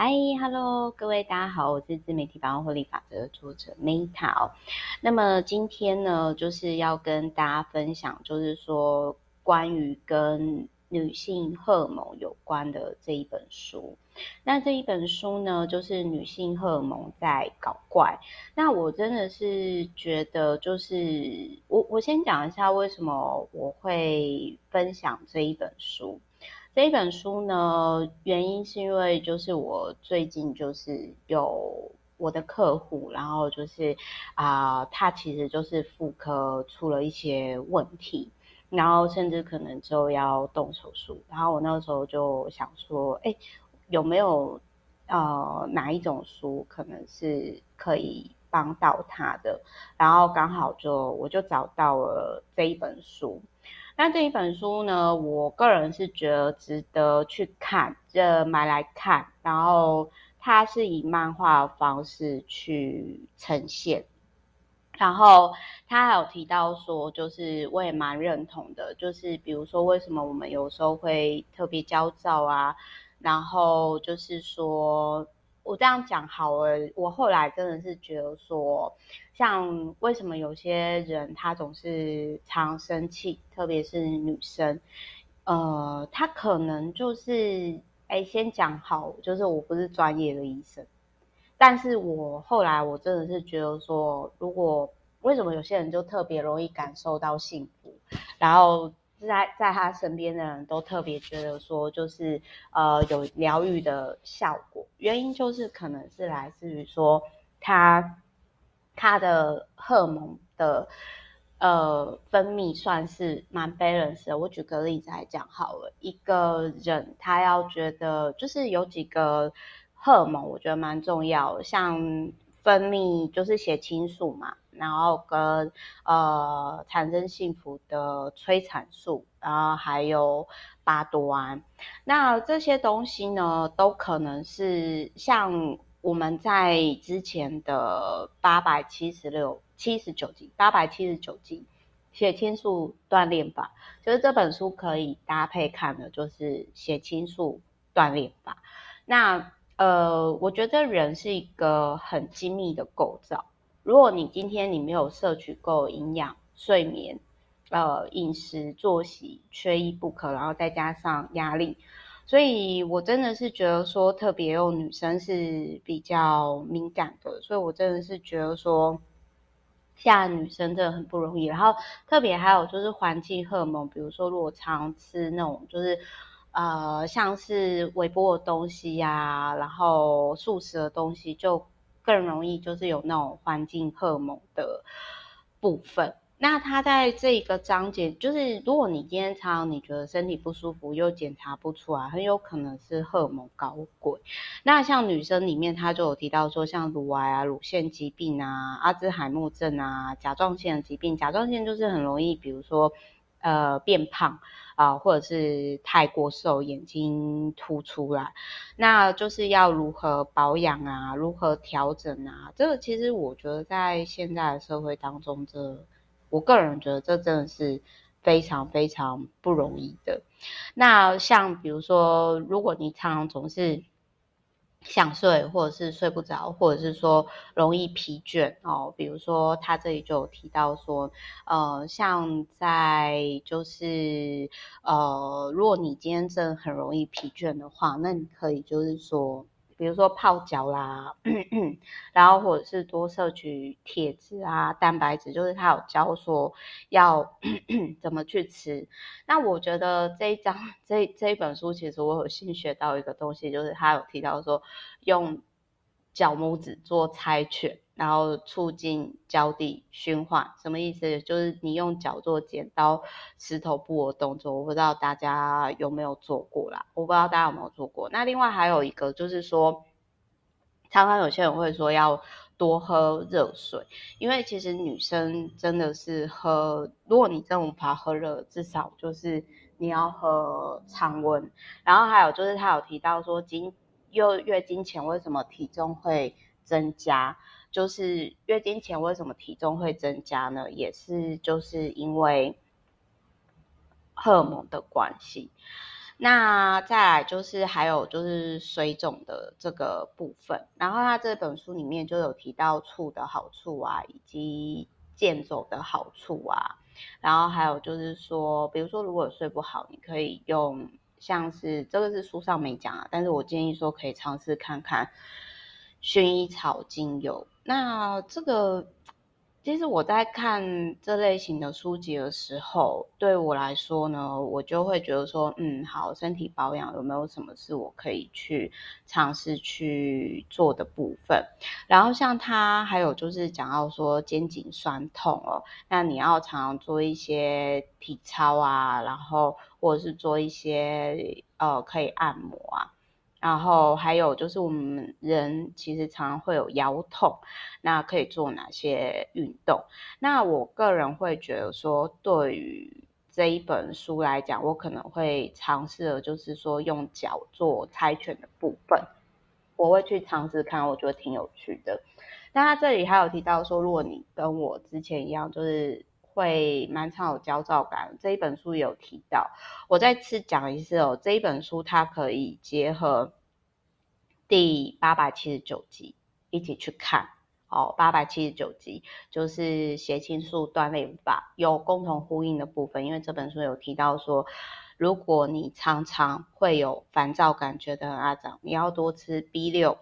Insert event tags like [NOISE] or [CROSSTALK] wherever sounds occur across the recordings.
嗨，Hello，各位大家好，我是自媒体百万获利法则的作者 Meta。那么今天呢，就是要跟大家分享，就是说关于跟女性荷尔蒙有关的这一本书。那这一本书呢，就是女性荷尔蒙在搞怪。那我真的是觉得，就是我我先讲一下为什么我会分享这一本书。这本书呢，原因是因为就是我最近就是有我的客户，然后就是啊、他其实就是妇科出了一些问题，然后甚至可能就要动手术，然后我那个时候就想说，哎，有没有呃哪一种书可能是可以帮到他的？然后刚好就我就找到了这一本书。那这一本书呢，我个人是觉得值得去看，这买来看。然后它是以漫画方式去呈现。然后他还有提到说，就是我也蛮认同的，就是比如说为什么我们有时候会特别焦躁啊，然后就是说。我这样讲好了，我后来真的是觉得说，像为什么有些人他总是常生气，特别是女生，呃，他可能就是，哎，先讲好，就是我不是专业的医生，但是我后来我真的是觉得说，如果为什么有些人就特别容易感受到幸福，然后。在在他身边的人都特别觉得说，就是呃有疗愈的效果，原因就是可能是来自于说他他的荷尔蒙的呃分泌算是蛮 balance 的。我举个例子来讲好了，一个人他要觉得就是有几个荷尔蒙，我觉得蛮重要，像分泌就是血清素嘛。然后跟呃产生幸福的催产素，然后还有巴多胺，那这些东西呢，都可能是像我们在之前的八百七十六、七十九集、八百七十九集血清素锻炼法，就是这本书可以搭配看的，就是血清素锻炼法。那呃，我觉得人是一个很精密的构造。如果你今天你没有摄取够营养、睡眠、呃饮食作息缺一不可，然后再加上压力，所以我真的是觉得说，特别有女生是比较敏感的，所以我真的是觉得说，现在女生真的很不容易。然后特别还有就是环境荷尔蒙，比如说如果常吃那种就是呃像是微波的东西呀、然后素食的东西就。更容易就是有那种环境荷尔蒙的部分。那它在这个章节，就是如果你今天常常你觉得身体不舒服又检查不出来，很有可能是荷尔蒙搞鬼。那像女生里面，它就有提到说，像乳癌啊、乳腺疾病啊、阿兹海默症啊、甲状腺的疾病。甲状腺就是很容易，比如说呃变胖。啊，或者是太过瘦，眼睛凸出来，那就是要如何保养啊？如何调整啊？这个其实我觉得在现在的社会当中，这我个人觉得这真的是非常非常不容易的。那像比如说，如果你常常总是想睡，或者是睡不着，或者是说容易疲倦哦。比如说，他这里就有提到说，呃，像在就是呃，如果你今天真的很容易疲倦的话，那你可以就是说。比如说泡脚啦，然后或者是多摄取铁质啊、蛋白质，就是他有教说要 [CLEARS THROAT] 怎么去吃。那我觉得这一章这这一本书，其实我有新学到一个东西，就是他有提到说用脚拇指做猜拳，然后促进脚底循环。什么意思？就是你用脚做剪刀石头布的动作。我不知道大家有没有做过啦，我不知道大家有没有做过。那另外还有一个就是说，常常有些人会说要多喝热水，因为其实女生真的是喝，如果你真的无法喝热，至少就是你要喝常温。然后还有就是他有提到说经。又月经前为什么体重会增加？就是月经前为什么体重会增加呢？也是就是因为荷尔蒙的关系。那再来就是还有就是水肿的这个部分，然后他这本书里面就有提到醋的好处啊，以及健走的好处啊，然后还有就是说，比如说如果睡不好，你可以用像是这个是书上没讲啊，但是我建议说可以尝试看看薰衣草精油，那这个。其实我在看这类型的书籍的时候，对我来说呢，我就会觉得说，嗯，好，身体保养有没有什么是我可以去尝试去做的部分？然后像他还有就是讲到说肩颈酸痛哦，那你要常常做一些体操啊，然后或者是做一些呃可以按摩啊。然后还有就是，我们人其实常常会有腰痛，那可以做哪些运动？那我个人会觉得说，对于这一本书来讲，我可能会尝试的，就是说用脚做猜拳的部分，我会去尝试看，我觉得挺有趣的。那他这里还有提到说，如果你跟我之前一样，就是。会蛮常有焦躁感，这一本书有提到。我再次讲一次哦，这一本书它可以结合第八百七十九集一起去看。哦，八百七十九集就是血清素锻炼法，有共同呼应的部分。因为这本书有提到说，如果你常常会有烦躁感，觉得很阿杂，你要多吃 B 六，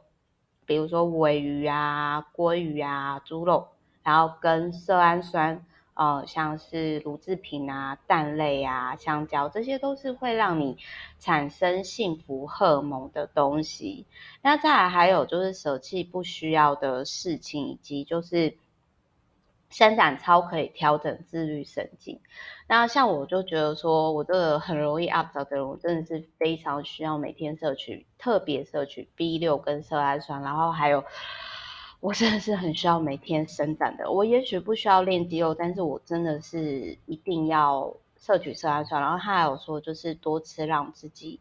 比如说鮪鱼啊、鲑鱼啊、猪肉，然后跟色胺酸。呃，像是乳制品啊、蛋类啊、香蕉，这些都是会让你产生幸福荷尔蒙的东西。那再来还有就是舍弃不需要的事情，以及就是伸展操可以调整自律神经。那像我就觉得说，我这个很容易 up 的人，我真的是非常需要每天摄取，特别摄取 B 六跟色氨酸，然后还有。我真的是很需要每天伸展的。我也许不需要练肌肉，但是我真的是一定要摄取色氨酸。然后他还有说，就是多吃让自己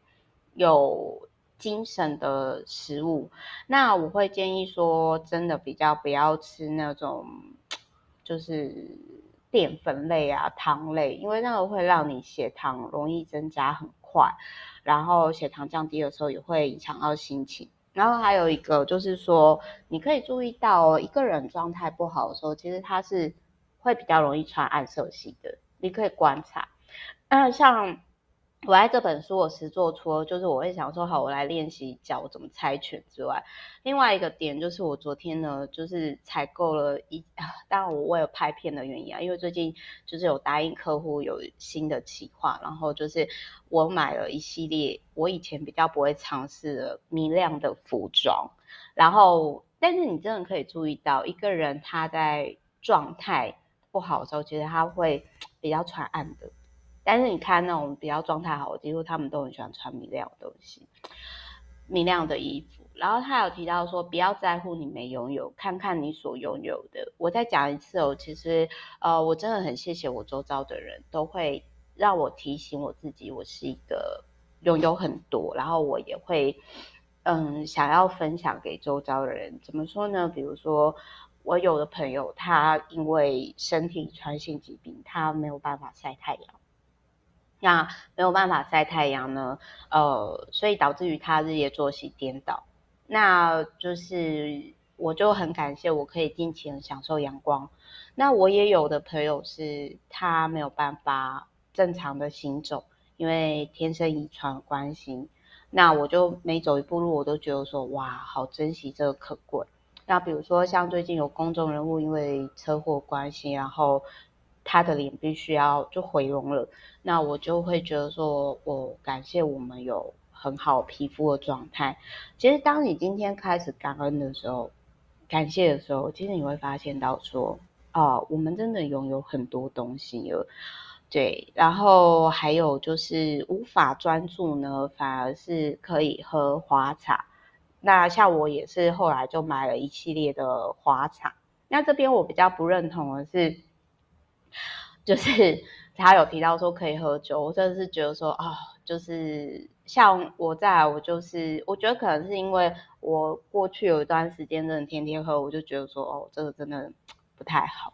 有精神的食物。那我会建议说，真的比较不要吃那种就是淀粉类啊、糖类，因为那个会让你血糖容易增加很快，然后血糖降低的时候也会影响到心情。然后还有一个就是说，你可以注意到哦，一个人状态不好的时候，其实他是会比较容易穿暗色系的。你可以观察，那像。我在这本书我实做出，就是我会想说，好，我来练习脚怎么猜拳之外，另外一个点就是我昨天呢，就是采购了一，当然我为了拍片的原因啊，因为最近就是有答应客户有新的企划，然后就是我买了一系列我以前比较不会尝试的明亮的服装，然后但是你真的可以注意到，一个人他在状态不好的时候，其实他会比较穿暗的。但是你看那种比较状态好的，几乎他们都很喜欢穿明亮的东西，明亮的衣服。然后他有提到说，不要在乎你没拥有，看看你所拥有的。我再讲一次哦，其实呃，我真的很谢谢我周遭的人都会让我提醒我自己，我是一个拥有很多，然后我也会嗯想要分享给周遭的人。怎么说呢？比如说我有的朋友，他因为身体遗传性疾病，他没有办法晒太阳。那没有办法晒太阳呢，呃，所以导致于他日夜作息颠倒。那就是我就很感谢我可以尽情享受阳光。那我也有的朋友是他没有办法正常的行走，因为天生遗传关系。那我就每走一步路，我都觉得说哇，好珍惜这个可贵。那比如说像最近有公众人物因为车祸关系，然后。他的脸必须要就回容了，那我就会觉得说，我感谢我们有很好皮肤的状态。其实，当你今天开始感恩的时候，感谢的时候，其实你会发现到说，哦，我们真的拥有很多东西了。对，然后还有就是无法专注呢，反而是可以喝花茶。那像我也是后来就买了一系列的花茶。那这边我比较不认同的是。就是他有提到说可以喝酒，我真的是觉得说啊、哦，就是像我在，我就是我觉得可能是因为我过去有一段时间真的天天喝，我就觉得说哦，这个真的不太好。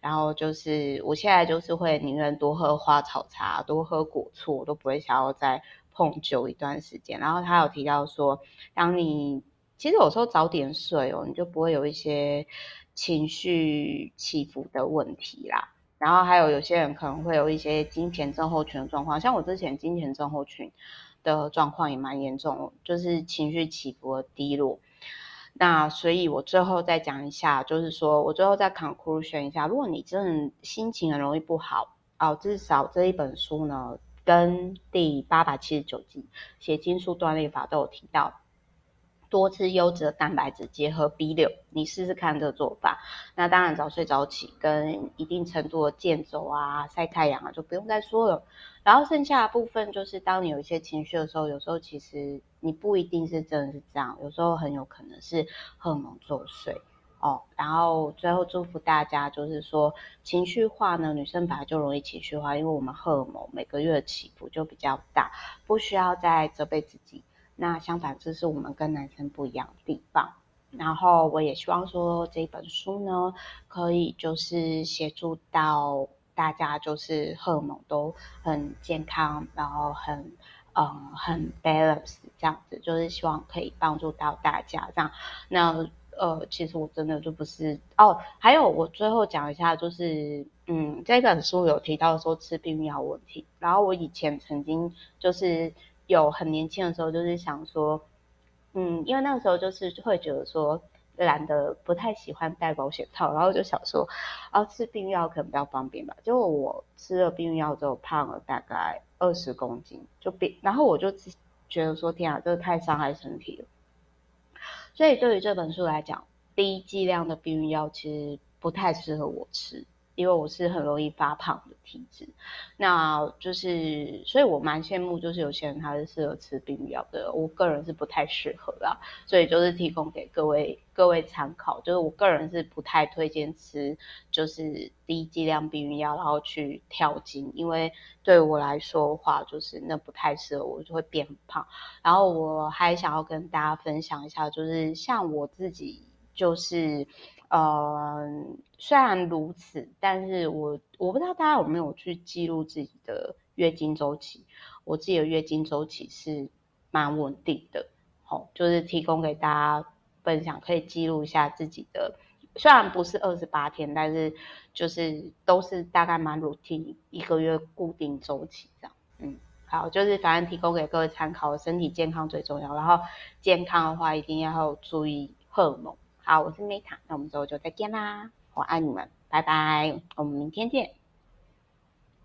然后就是我现在就是会宁愿多喝花草茶，多喝果醋，我都不会想要再碰酒一段时间。然后他有提到说，当你其实有时候早点睡哦，你就不会有一些情绪起伏的问题啦。然后还有有些人可能会有一些经前症候群的状况，像我之前经前症候群的状况也蛮严重，就是情绪起伏低落。那所以，我最后再讲一下，就是说我最后再 conclusion 一下，如果你真的心情很容易不好哦，至少这一本书呢，跟第八百七十九集血清素断裂法都有提到。多吃优质的蛋白质，结合 B 六，你试试看这个做法。那当然早睡早起，跟一定程度的健走啊、晒太阳啊，就不用再说了。然后剩下的部分就是，当你有一些情绪的时候，有时候其实你不一定是真的是这样，有时候很有可能是荷尔蒙作祟哦。然后最后祝福大家，就是说情绪化呢，女生本来就容易情绪化，因为我们荷尔蒙每个月的起伏就比较大，不需要再责备自己。那相反，这是我们跟男生不一样的地方。然后我也希望说这本书呢，可以就是协助到大家，就是荷尔蒙都很健康，然后很嗯很 balance 这样子，就是希望可以帮助到大家这样。那呃，其实我真的就不是哦。还有我最后讲一下，就是嗯，这本书有提到说吃避孕药问题。然后我以前曾经就是。有很年轻的时候，就是想说，嗯，因为那个时候就是会觉得说，懒得不太喜欢戴保险套，然后就想说，啊，吃避孕药可能比较方便吧。结果我吃了避孕药之后，胖了大概二十公斤，就变，然后我就觉得说，天啊，这个太伤害身体了。所以对于这本书来讲，低剂量的避孕药其实不太适合我吃。因为我是很容易发胖的体质，那就是，所以我蛮羡慕，就是有些人他是适合吃避孕药的，我个人是不太适合啦，所以就是提供给各位各位参考，就是我个人是不太推荐吃就是低剂量避孕药，然后去跳经，因为对我来说的话，就是那不太适合我，就会变胖。然后我还想要跟大家分享一下，就是像我自己，就是。呃，虽然如此，但是我我不知道大家有没有去记录自己的月经周期。我自己的月经周期是蛮稳定的，好、哦，就是提供给大家分享，可以记录一下自己的。虽然不是二十八天，但是就是都是大概蛮 routine，一个月固定周期这样。嗯，好，就是反正提供给各位参考，身体健康最重要。然后健康的话，一定要注意荷尔蒙。好，我是 Meta，那我们之后就再见啦，我爱你们，拜拜，我们明天见。